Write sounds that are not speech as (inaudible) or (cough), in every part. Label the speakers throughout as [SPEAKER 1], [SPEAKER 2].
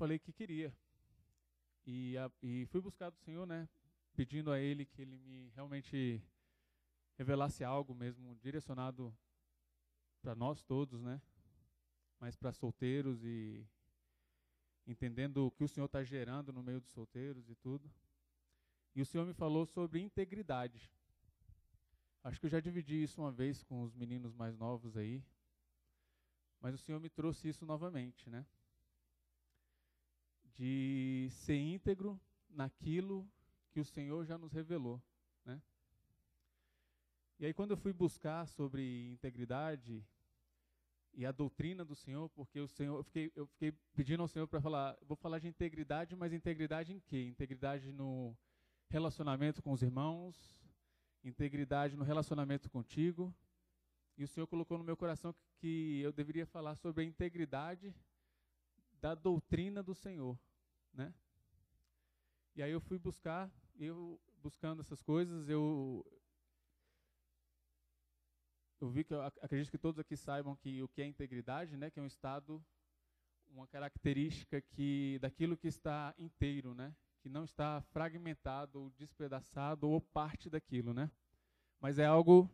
[SPEAKER 1] falei que queria. E, a, e fui buscar do Senhor, né? Pedindo a Ele que Ele me realmente revelasse algo mesmo direcionado para nós todos, né? Mas para solteiros e entendendo o que o Senhor está gerando no meio dos solteiros e tudo. E o Senhor me falou sobre integridade. Acho que eu já dividi isso uma vez com os meninos mais novos aí. Mas o Senhor me trouxe isso novamente, né? De ser íntegro naquilo que o Senhor já nos revelou, né? E aí quando eu fui buscar sobre integridade e a doutrina do Senhor, porque o Senhor, eu fiquei, eu fiquei pedindo ao Senhor para falar, vou falar de integridade, mas integridade em quê? Integridade no relacionamento com os irmãos, integridade no relacionamento contigo. E o Senhor colocou no meu coração que eu deveria falar sobre a integridade da doutrina do Senhor, né? E aí eu fui buscar, eu buscando essas coisas, eu eu vi que eu acredito que todos aqui saibam que o que é integridade, né, que é um estado, uma característica que daquilo que está inteiro, né, que não está fragmentado ou despedaçado ou parte daquilo, né? Mas é algo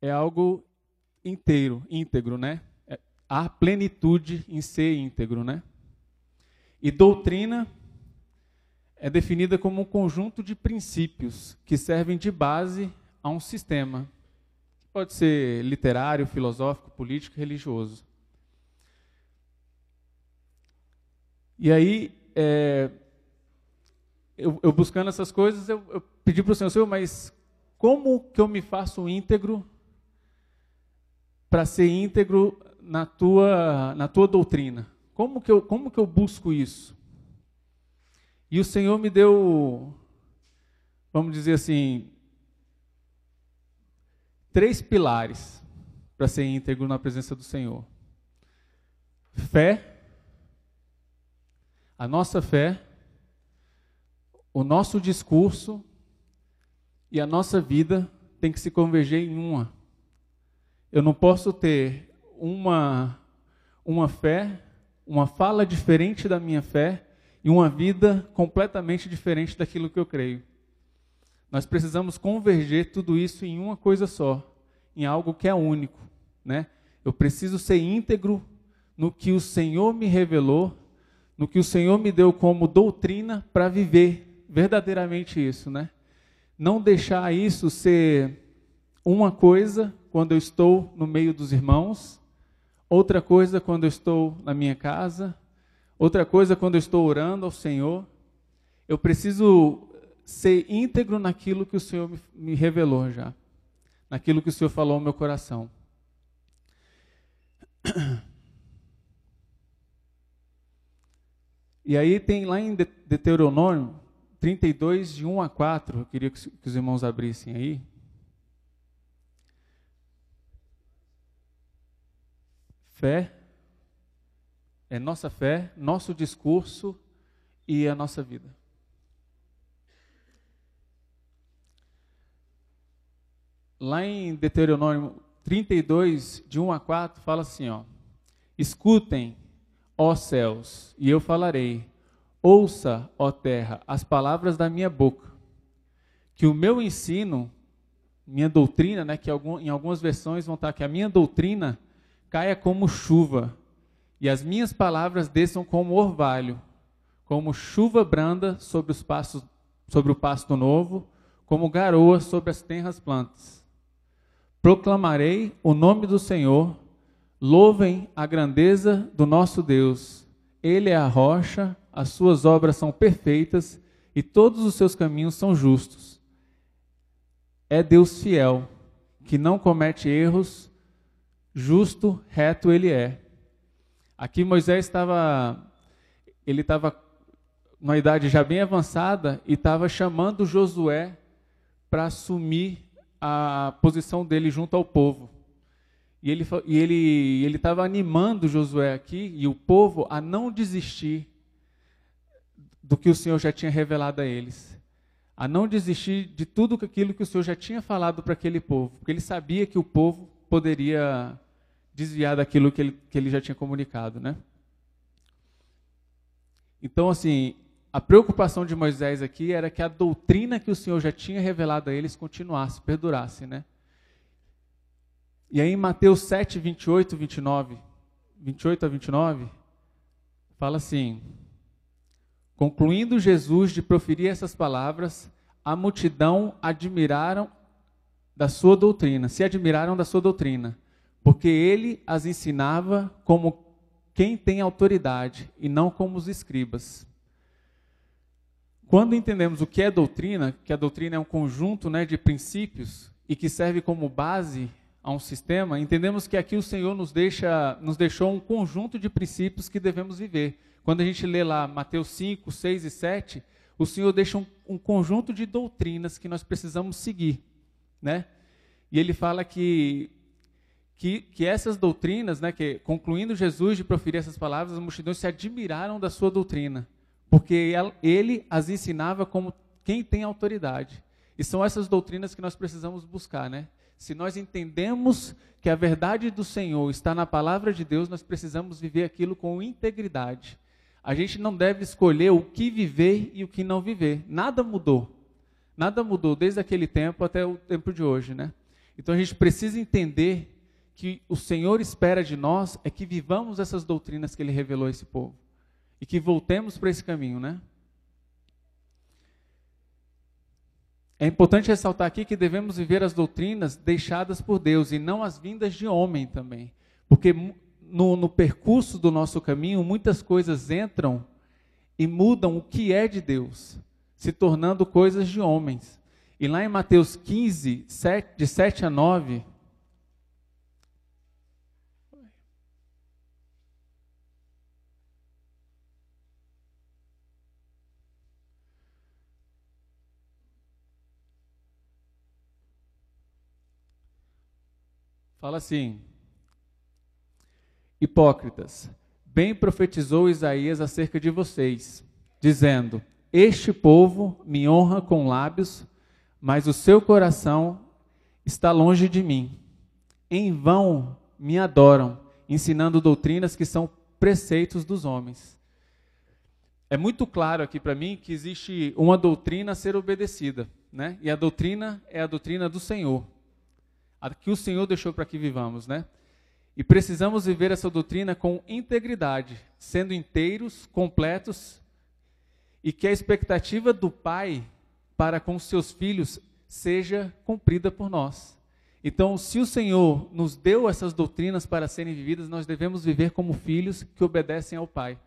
[SPEAKER 1] é algo inteiro, íntegro, né? É, há plenitude em ser íntegro, né? E doutrina é definida como um conjunto de princípios que servem de base a um sistema. Pode ser literário, filosófico, político, religioso. E aí, é, eu, eu, buscando essas coisas, eu, eu pedi para o Senhor, Senhor, mas como que eu me faço íntegro para ser íntegro na tua, na tua doutrina? Como que, eu, como que eu busco isso? E o Senhor me deu, vamos dizer assim, três pilares para ser íntegro na presença do Senhor: fé, a nossa fé, o nosso discurso e a nossa vida tem que se converger em uma. Eu não posso ter uma, uma fé, uma fala diferente da minha fé e uma vida completamente diferente daquilo que eu creio. Nós precisamos converger tudo isso em uma coisa só, em algo que é único, né? Eu preciso ser íntegro no que o Senhor me revelou, no que o Senhor me deu como doutrina para viver verdadeiramente isso, né? Não deixar isso ser uma coisa quando eu estou no meio dos irmãos, outra coisa quando eu estou na minha casa, outra coisa quando eu estou orando ao Senhor. Eu preciso ser íntegro naquilo que o Senhor me revelou já, naquilo que o Senhor falou ao meu coração. E aí tem lá em Deuteronômio 32, de 1 a 4, eu queria que os irmãos abrissem aí. Fé é nossa fé, nosso discurso e a nossa vida. Lá em Deuteronômio 32, de 1 a 4, fala assim: ó, Escutem, ó céus, e eu falarei Ouça, ó terra, as palavras da minha boca, que o meu ensino, minha doutrina, né, que em algumas versões vão estar que a minha doutrina caia como chuva, e as minhas palavras desçam como orvalho, como chuva branda sobre os pastos, sobre o pasto novo, como garoa sobre as tenras plantas. Proclamarei o nome do Senhor, louvem a grandeza do nosso Deus. Ele é a rocha as suas obras são perfeitas e todos os seus caminhos são justos. É Deus fiel, que não comete erros, justo, reto ele é. Aqui Moisés estava, ele estava numa idade já bem avançada e estava chamando Josué para assumir a posição dele junto ao povo. E ele e ele ele estava animando Josué aqui e o povo a não desistir do que o Senhor já tinha revelado a eles. A não desistir de tudo aquilo que o Senhor já tinha falado para aquele povo, porque ele sabia que o povo poderia desviar daquilo que ele, que ele já tinha comunicado, né? Então, assim, a preocupação de Moisés aqui era que a doutrina que o Senhor já tinha revelado a eles continuasse, perdurasse, né? E aí em Mateus 7, 28, 29, 28 a 29, fala assim: Concluindo Jesus de proferir essas palavras, a multidão admiraram da sua doutrina, se admiraram da sua doutrina, porque ele as ensinava como quem tem autoridade e não como os escribas. Quando entendemos o que é doutrina, que a doutrina é um conjunto né, de princípios e que serve como base a um sistema, entendemos que aqui o Senhor nos, deixa, nos deixou um conjunto de princípios que devemos viver. Quando a gente lê lá Mateus 5, 6 e 7, o Senhor deixa um, um conjunto de doutrinas que nós precisamos seguir. Né? E ele fala que, que, que essas doutrinas, né, que, concluindo Jesus de proferir essas palavras, as multidões se admiraram da sua doutrina, porque ele as ensinava como quem tem autoridade. E são essas doutrinas que nós precisamos buscar, né? Se nós entendemos que a verdade do Senhor está na palavra de Deus, nós precisamos viver aquilo com integridade. A gente não deve escolher o que viver e o que não viver. Nada mudou. Nada mudou desde aquele tempo até o tempo de hoje, né? Então a gente precisa entender que o Senhor espera de nós é que vivamos essas doutrinas que ele revelou a esse povo e que voltemos para esse caminho, né? É importante ressaltar aqui que devemos viver as doutrinas deixadas por Deus e não as vindas de homem também. Porque no, no percurso do nosso caminho, muitas coisas entram e mudam o que é de Deus, se tornando coisas de homens. E lá em Mateus 15, 7, de 7 a 9, fala assim: Hipócritas, bem profetizou Isaías acerca de vocês, dizendo: Este povo me honra com lábios, mas o seu coração está longe de mim. Em vão me adoram, ensinando doutrinas que são preceitos dos homens. É muito claro aqui para mim que existe uma doutrina a ser obedecida, né? E a doutrina é a doutrina do Senhor, a que o Senhor deixou para que vivamos, né? E precisamos viver essa doutrina com integridade, sendo inteiros, completos, e que a expectativa do Pai para com seus filhos seja cumprida por nós. Então, se o Senhor nos deu essas doutrinas para serem vividas, nós devemos viver como filhos que obedecem ao Pai.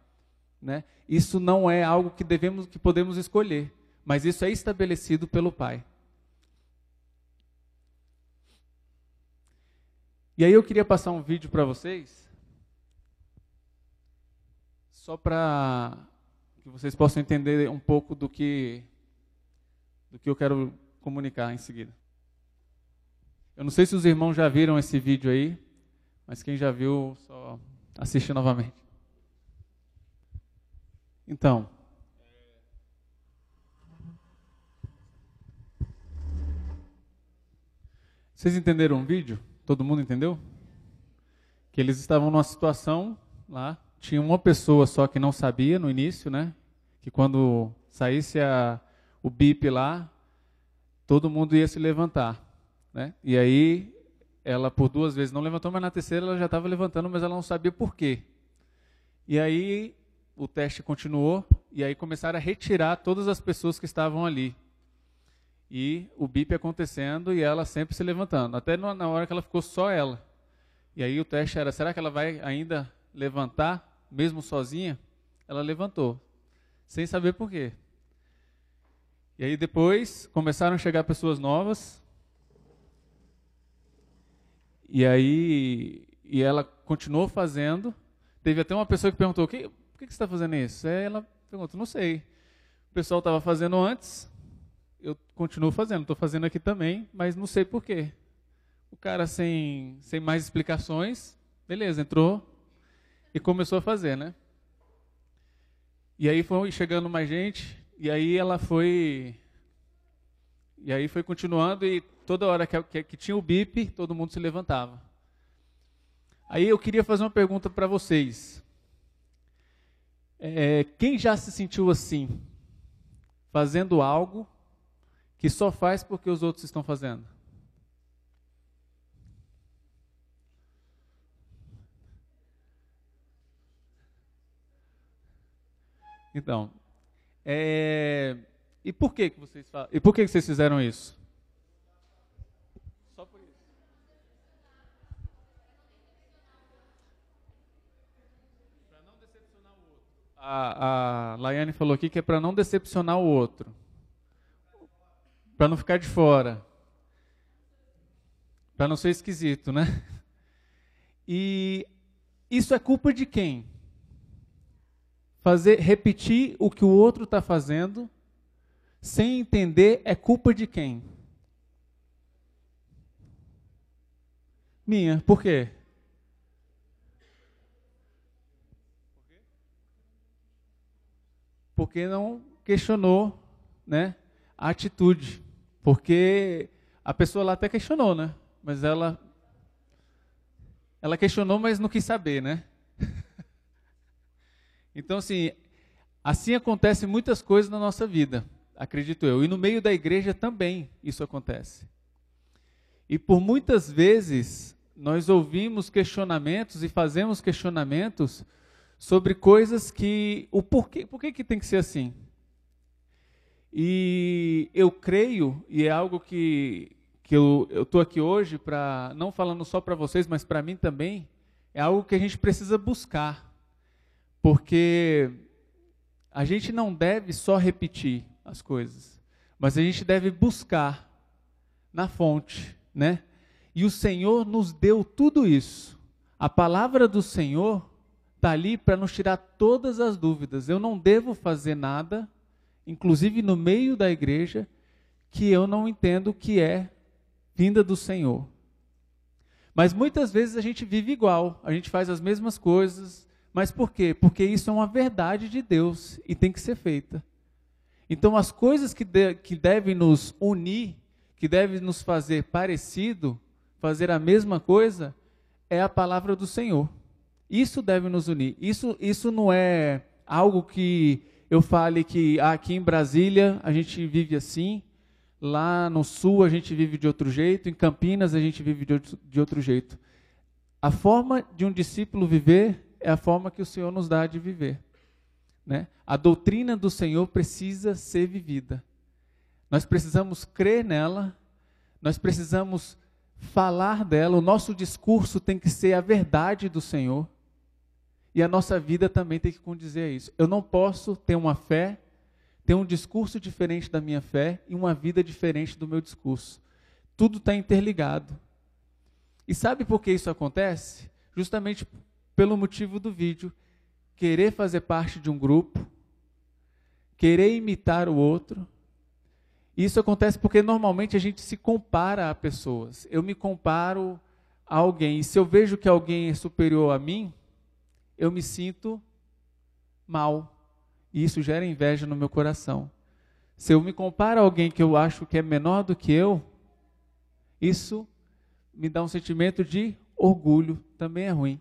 [SPEAKER 1] Né? Isso não é algo que devemos, que podemos escolher, mas isso é estabelecido pelo Pai. E aí eu queria passar um vídeo para vocês, só para que vocês possam entender um pouco do que do que eu quero comunicar em seguida. Eu não sei se os irmãos já viram esse vídeo aí, mas quem já viu, só assiste novamente. Então, vocês entenderam o vídeo? Todo mundo entendeu? Que eles estavam numa situação lá, tinha uma pessoa só que não sabia no início, né? Que quando saísse a, o bip lá, todo mundo ia se levantar, né? E aí ela por duas vezes não levantou, mas na terceira ela já estava levantando, mas ela não sabia por quê. E aí o teste continuou e aí começaram a retirar todas as pessoas que estavam ali e o bip acontecendo e ela sempre se levantando, até na hora que ela ficou só ela. E aí o teste era: será que ela vai ainda levantar, mesmo sozinha? Ela levantou, sem saber por quê. E aí depois começaram a chegar pessoas novas. E aí e ela continuou fazendo. Teve até uma pessoa que perguntou: que, por que você está fazendo isso? Aí ela perguntou: não sei. O pessoal estava fazendo antes, eu continuo fazendo, estou fazendo aqui também, mas não sei porquê. O cara sem, sem mais explicações, beleza, entrou e começou a fazer, né? E aí foi chegando mais gente, e aí ela foi. E aí foi continuando, e toda hora que, que, que tinha o bip, todo mundo se levantava. Aí eu queria fazer uma pergunta para vocês. É, quem já se sentiu assim? Fazendo algo que só faz porque os outros estão fazendo? Então, é, e por que, que vocês e por que, que vocês fizeram isso? Só por isso. Para não decepcionar o outro. A, a Laiane falou aqui que é para não decepcionar o outro, para não ficar de fora, para não ser esquisito, né? E isso é culpa de quem? fazer repetir o que o outro está fazendo sem entender é culpa de quem? Minha. Por quê? Porque não questionou, né, a atitude. Porque a pessoa lá até questionou, né? Mas ela ela questionou, mas não quis saber, né? (laughs) Então, assim, assim acontece muitas coisas na nossa vida, acredito eu. E no meio da igreja também isso acontece. E por muitas vezes nós ouvimos questionamentos e fazemos questionamentos sobre coisas que o porquê, por que que tem que ser assim? E eu creio, e é algo que, que eu estou aqui hoje para, não falando só para vocês, mas para mim também, é algo que a gente precisa buscar. Porque a gente não deve só repetir as coisas, mas a gente deve buscar na fonte, né? E o Senhor nos deu tudo isso. A palavra do Senhor está ali para nos tirar todas as dúvidas. Eu não devo fazer nada, inclusive no meio da igreja, que eu não entendo que é vinda do Senhor. Mas muitas vezes a gente vive igual, a gente faz as mesmas coisas, mas por quê? Porque isso é uma verdade de Deus e tem que ser feita. Então, as coisas que, de, que devem nos unir, que devem nos fazer parecido, fazer a mesma coisa, é a palavra do Senhor. Isso deve nos unir. Isso, isso não é algo que eu fale que ah, aqui em Brasília a gente vive assim, lá no sul a gente vive de outro jeito, em Campinas a gente vive de outro, de outro jeito. A forma de um discípulo viver é a forma que o Senhor nos dá de viver. Né? A doutrina do Senhor precisa ser vivida. Nós precisamos crer nela, nós precisamos falar dela, o nosso discurso tem que ser a verdade do Senhor. E a nossa vida também tem que condizer a isso. Eu não posso ter uma fé, ter um discurso diferente da minha fé e uma vida diferente do meu discurso. Tudo está interligado. E sabe por que isso acontece? Justamente pelo motivo do vídeo, querer fazer parte de um grupo, querer imitar o outro. Isso acontece porque normalmente a gente se compara a pessoas. Eu me comparo a alguém, e se eu vejo que alguém é superior a mim, eu me sinto mal. E isso gera inveja no meu coração. Se eu me comparo a alguém que eu acho que é menor do que eu, isso me dá um sentimento de orgulho, também é ruim.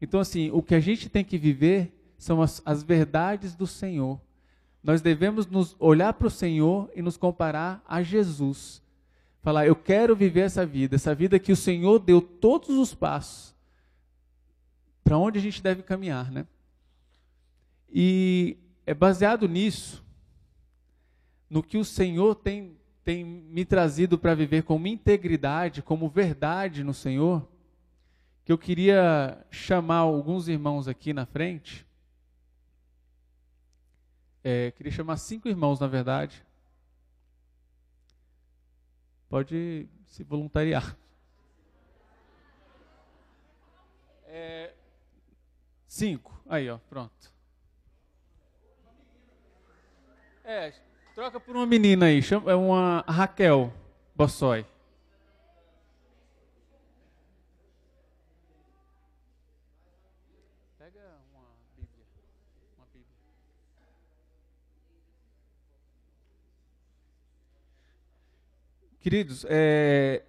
[SPEAKER 1] Então, assim, o que a gente tem que viver são as, as verdades do Senhor. Nós devemos nos olhar para o Senhor e nos comparar a Jesus. Falar, eu quero viver essa vida, essa vida que o Senhor deu todos os passos para onde a gente deve caminhar, né? E é baseado nisso, no que o Senhor tem, tem me trazido para viver como integridade, como verdade no Senhor, que eu queria chamar alguns irmãos aqui na frente. É, queria chamar cinco irmãos, na verdade. Pode se voluntariar. É, cinco. Aí, ó, pronto. É, troca por uma menina aí. Chama, é uma Raquel Bossói. Queridos, é,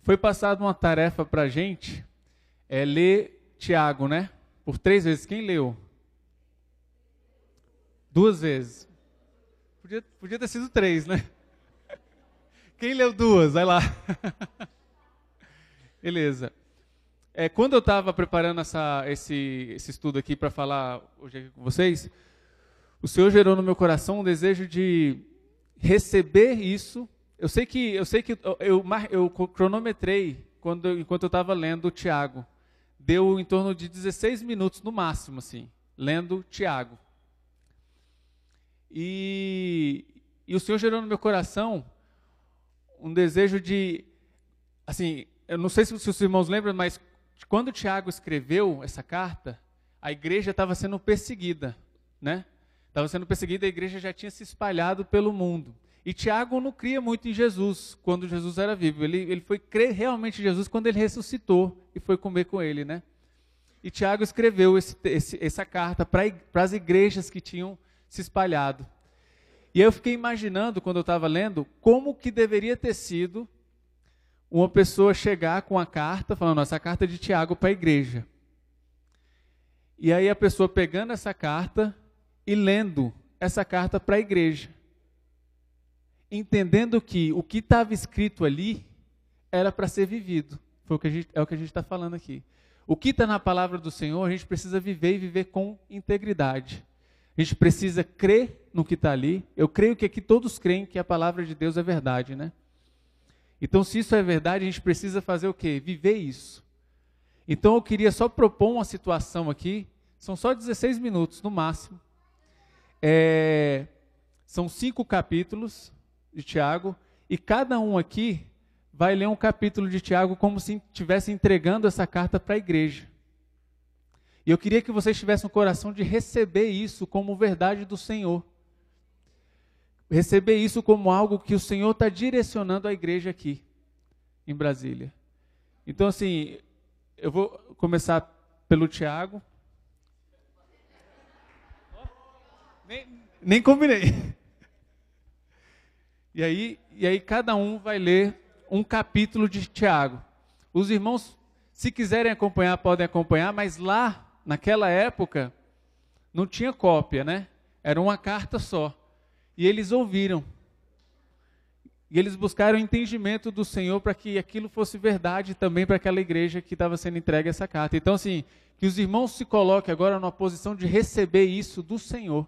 [SPEAKER 1] foi passada uma tarefa para a gente é, ler Tiago, né? Por três vezes. Quem leu? Duas vezes. Podia, podia ter sido três, né? Quem leu duas? Vai lá. (laughs) Beleza. É, quando eu estava preparando essa, esse, esse estudo aqui para falar hoje aqui com vocês, o Senhor gerou no meu coração um desejo de receber isso. Eu sei que eu sei que eu, eu, eu cronometrei quando enquanto eu estava lendo o Tiago. Deu em torno de 16 minutos no máximo, assim, lendo Tiago. E, e o Senhor gerou no meu coração um desejo de, assim, eu não sei se os irmãos lembram, mas quando Tiago escreveu essa carta, a igreja estava sendo perseguida, né? Estava sendo perseguida, a igreja já tinha se espalhado pelo mundo. E Tiago não cria muito em Jesus quando Jesus era vivo. Ele, ele foi crer realmente em Jesus quando ele ressuscitou e foi comer com ele, né? E Tiago escreveu esse, esse, essa carta para as igrejas que tinham se espalhado. E eu fiquei imaginando, quando eu estava lendo, como que deveria ter sido uma pessoa chegar com a carta, falando, essa carta é de Tiago para a igreja. E aí a pessoa pegando essa carta e lendo essa carta para a igreja. Entendendo que o que estava escrito ali era para ser vivido. Foi o que gente, é o que a gente está falando aqui. O que está na palavra do Senhor, a gente precisa viver e viver com integridade. A gente precisa crer no que está ali. Eu creio que aqui todos creem que a palavra de Deus é verdade, né? Então, se isso é verdade, a gente precisa fazer o quê? Viver isso. Então, eu queria só propor uma situação aqui. São só 16 minutos, no máximo. É, são cinco capítulos de Tiago. E cada um aqui vai ler um capítulo de Tiago como se estivesse entregando essa carta para a igreja. E eu queria que vocês tivessem o coração de receber isso como verdade do Senhor receber isso como algo que o Senhor está direcionando à igreja aqui, em Brasília. Então, assim, eu vou começar pelo Tiago. Nem, nem combinei. E aí, e aí cada um vai ler um capítulo de Tiago. Os irmãos, se quiserem acompanhar, podem acompanhar, mas lá, naquela época, não tinha cópia, né? Era uma carta só. E eles ouviram. E eles buscaram entendimento do Senhor para que aquilo fosse verdade também para aquela igreja que estava sendo entregue essa carta. Então, assim, que os irmãos se coloquem agora numa posição de receber isso do Senhor.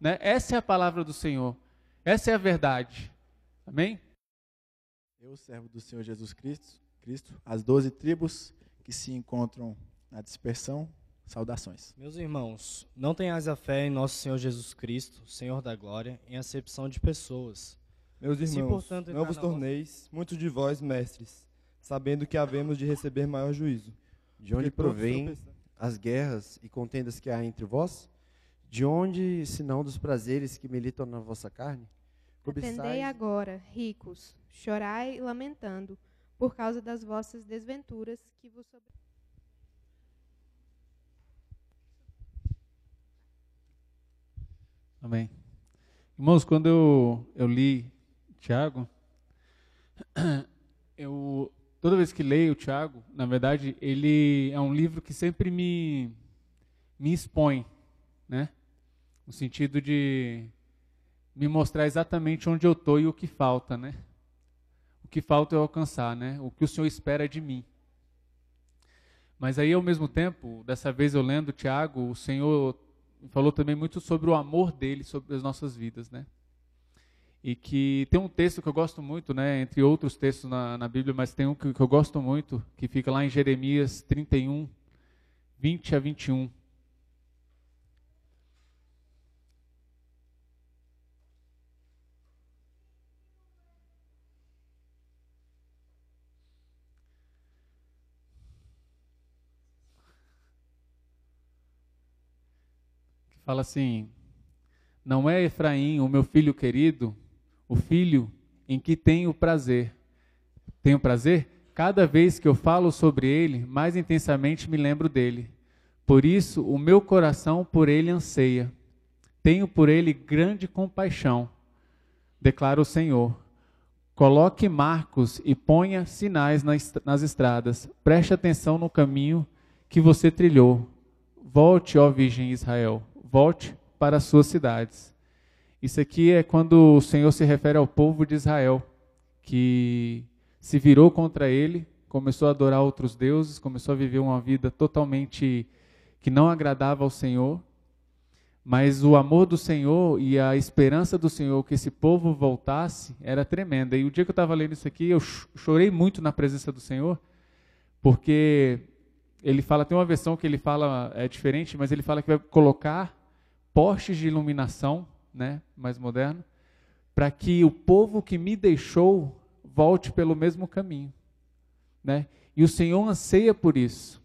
[SPEAKER 1] Né? Essa é a palavra do Senhor. Essa é a verdade. Amém?
[SPEAKER 2] Eu, servo do Senhor Jesus Cristo, Cristo as doze tribos que se encontram na dispersão, Saudações.
[SPEAKER 3] Meus irmãos, não tenhais a fé em nosso Senhor Jesus Cristo, Senhor da glória, em acepção de pessoas.
[SPEAKER 4] Meus irmãos, Se, portanto, não vos torneis, muitos de vós, mestres, sabendo que havemos de receber maior juízo.
[SPEAKER 5] De onde provém as guerras e contendas que há entre vós? De onde, senão dos prazeres que militam na vossa carne?
[SPEAKER 6] Atendei agora, ricos, chorai lamentando, por causa das vossas desventuras que vos sobre...
[SPEAKER 1] Amém. Irmãos, quando eu, eu li Tiago, (coughs) eu, toda vez que leio Tiago, na verdade, ele é um livro que sempre me, me expõe, né? No sentido de me mostrar exatamente onde eu estou e o que falta, né? O que falta eu alcançar, né? O que o Senhor espera de mim. Mas aí, ao mesmo tempo, dessa vez eu lendo Tiago, o Senhor falou também muito sobre o amor dele sobre as nossas vidas, né? E que tem um texto que eu gosto muito, né, entre outros textos na, na Bíblia, mas tem um que, que eu gosto muito, que fica lá em Jeremias 31, 20 a 21. Fala assim: Não é Efraim, o meu filho querido, o filho em que tenho prazer. Tenho prazer? Cada vez que eu falo sobre ele, mais intensamente me lembro dele. Por isso, o meu coração por ele anseia. Tenho por ele grande compaixão, declara o Senhor. Coloque marcos e ponha sinais nas estradas. Preste atenção no caminho que você trilhou. Volte, ó Virgem Israel volte para as suas cidades. Isso aqui é quando o Senhor se refere ao povo de Israel, que se virou contra ele, começou a adorar outros deuses, começou a viver uma vida totalmente que não agradava ao Senhor. Mas o amor do Senhor e a esperança do Senhor que esse povo voltasse era tremenda. E o dia que eu estava lendo isso aqui, eu chorei muito na presença do Senhor, porque ele fala, tem uma versão que ele fala é diferente, mas ele fala que vai colocar postes de iluminação, né, mais moderno, para que o povo que me deixou volte pelo mesmo caminho, né? E o Senhor anseia por isso.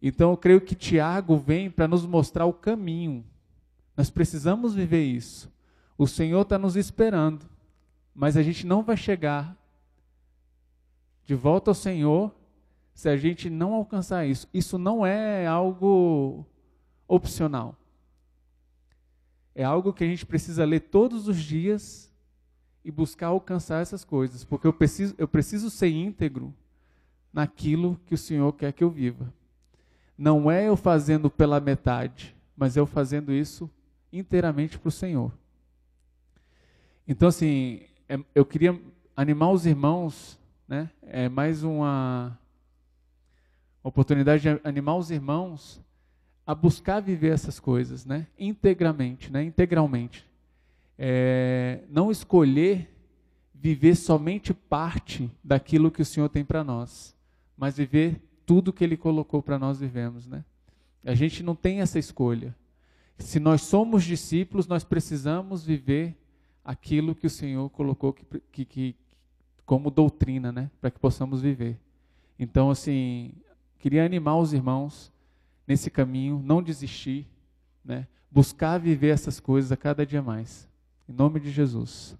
[SPEAKER 1] Então eu creio que Tiago vem para nos mostrar o caminho. Nós precisamos viver isso. O Senhor está nos esperando, mas a gente não vai chegar de volta ao Senhor se a gente não alcançar isso. Isso não é algo opcional. É algo que a gente precisa ler todos os dias e buscar alcançar essas coisas, porque eu preciso, eu preciso ser íntegro naquilo que o Senhor quer que eu viva. Não é eu fazendo pela metade, mas eu fazendo isso inteiramente para o Senhor. Então, assim, é, eu queria animar os irmãos, né? É mais uma oportunidade de animar os irmãos a buscar viver essas coisas, né? Integramente, né? Integralmente. É, não escolher viver somente parte daquilo que o Senhor tem para nós, mas viver tudo que Ele colocou para nós vivemos, né? A gente não tem essa escolha. Se nós somos discípulos, nós precisamos viver aquilo que o Senhor colocou que, que, que como doutrina, né? Para que possamos viver. Então, assim, Queria animar os irmãos nesse caminho, não desistir, né? buscar viver essas coisas a cada dia mais. Em nome de Jesus.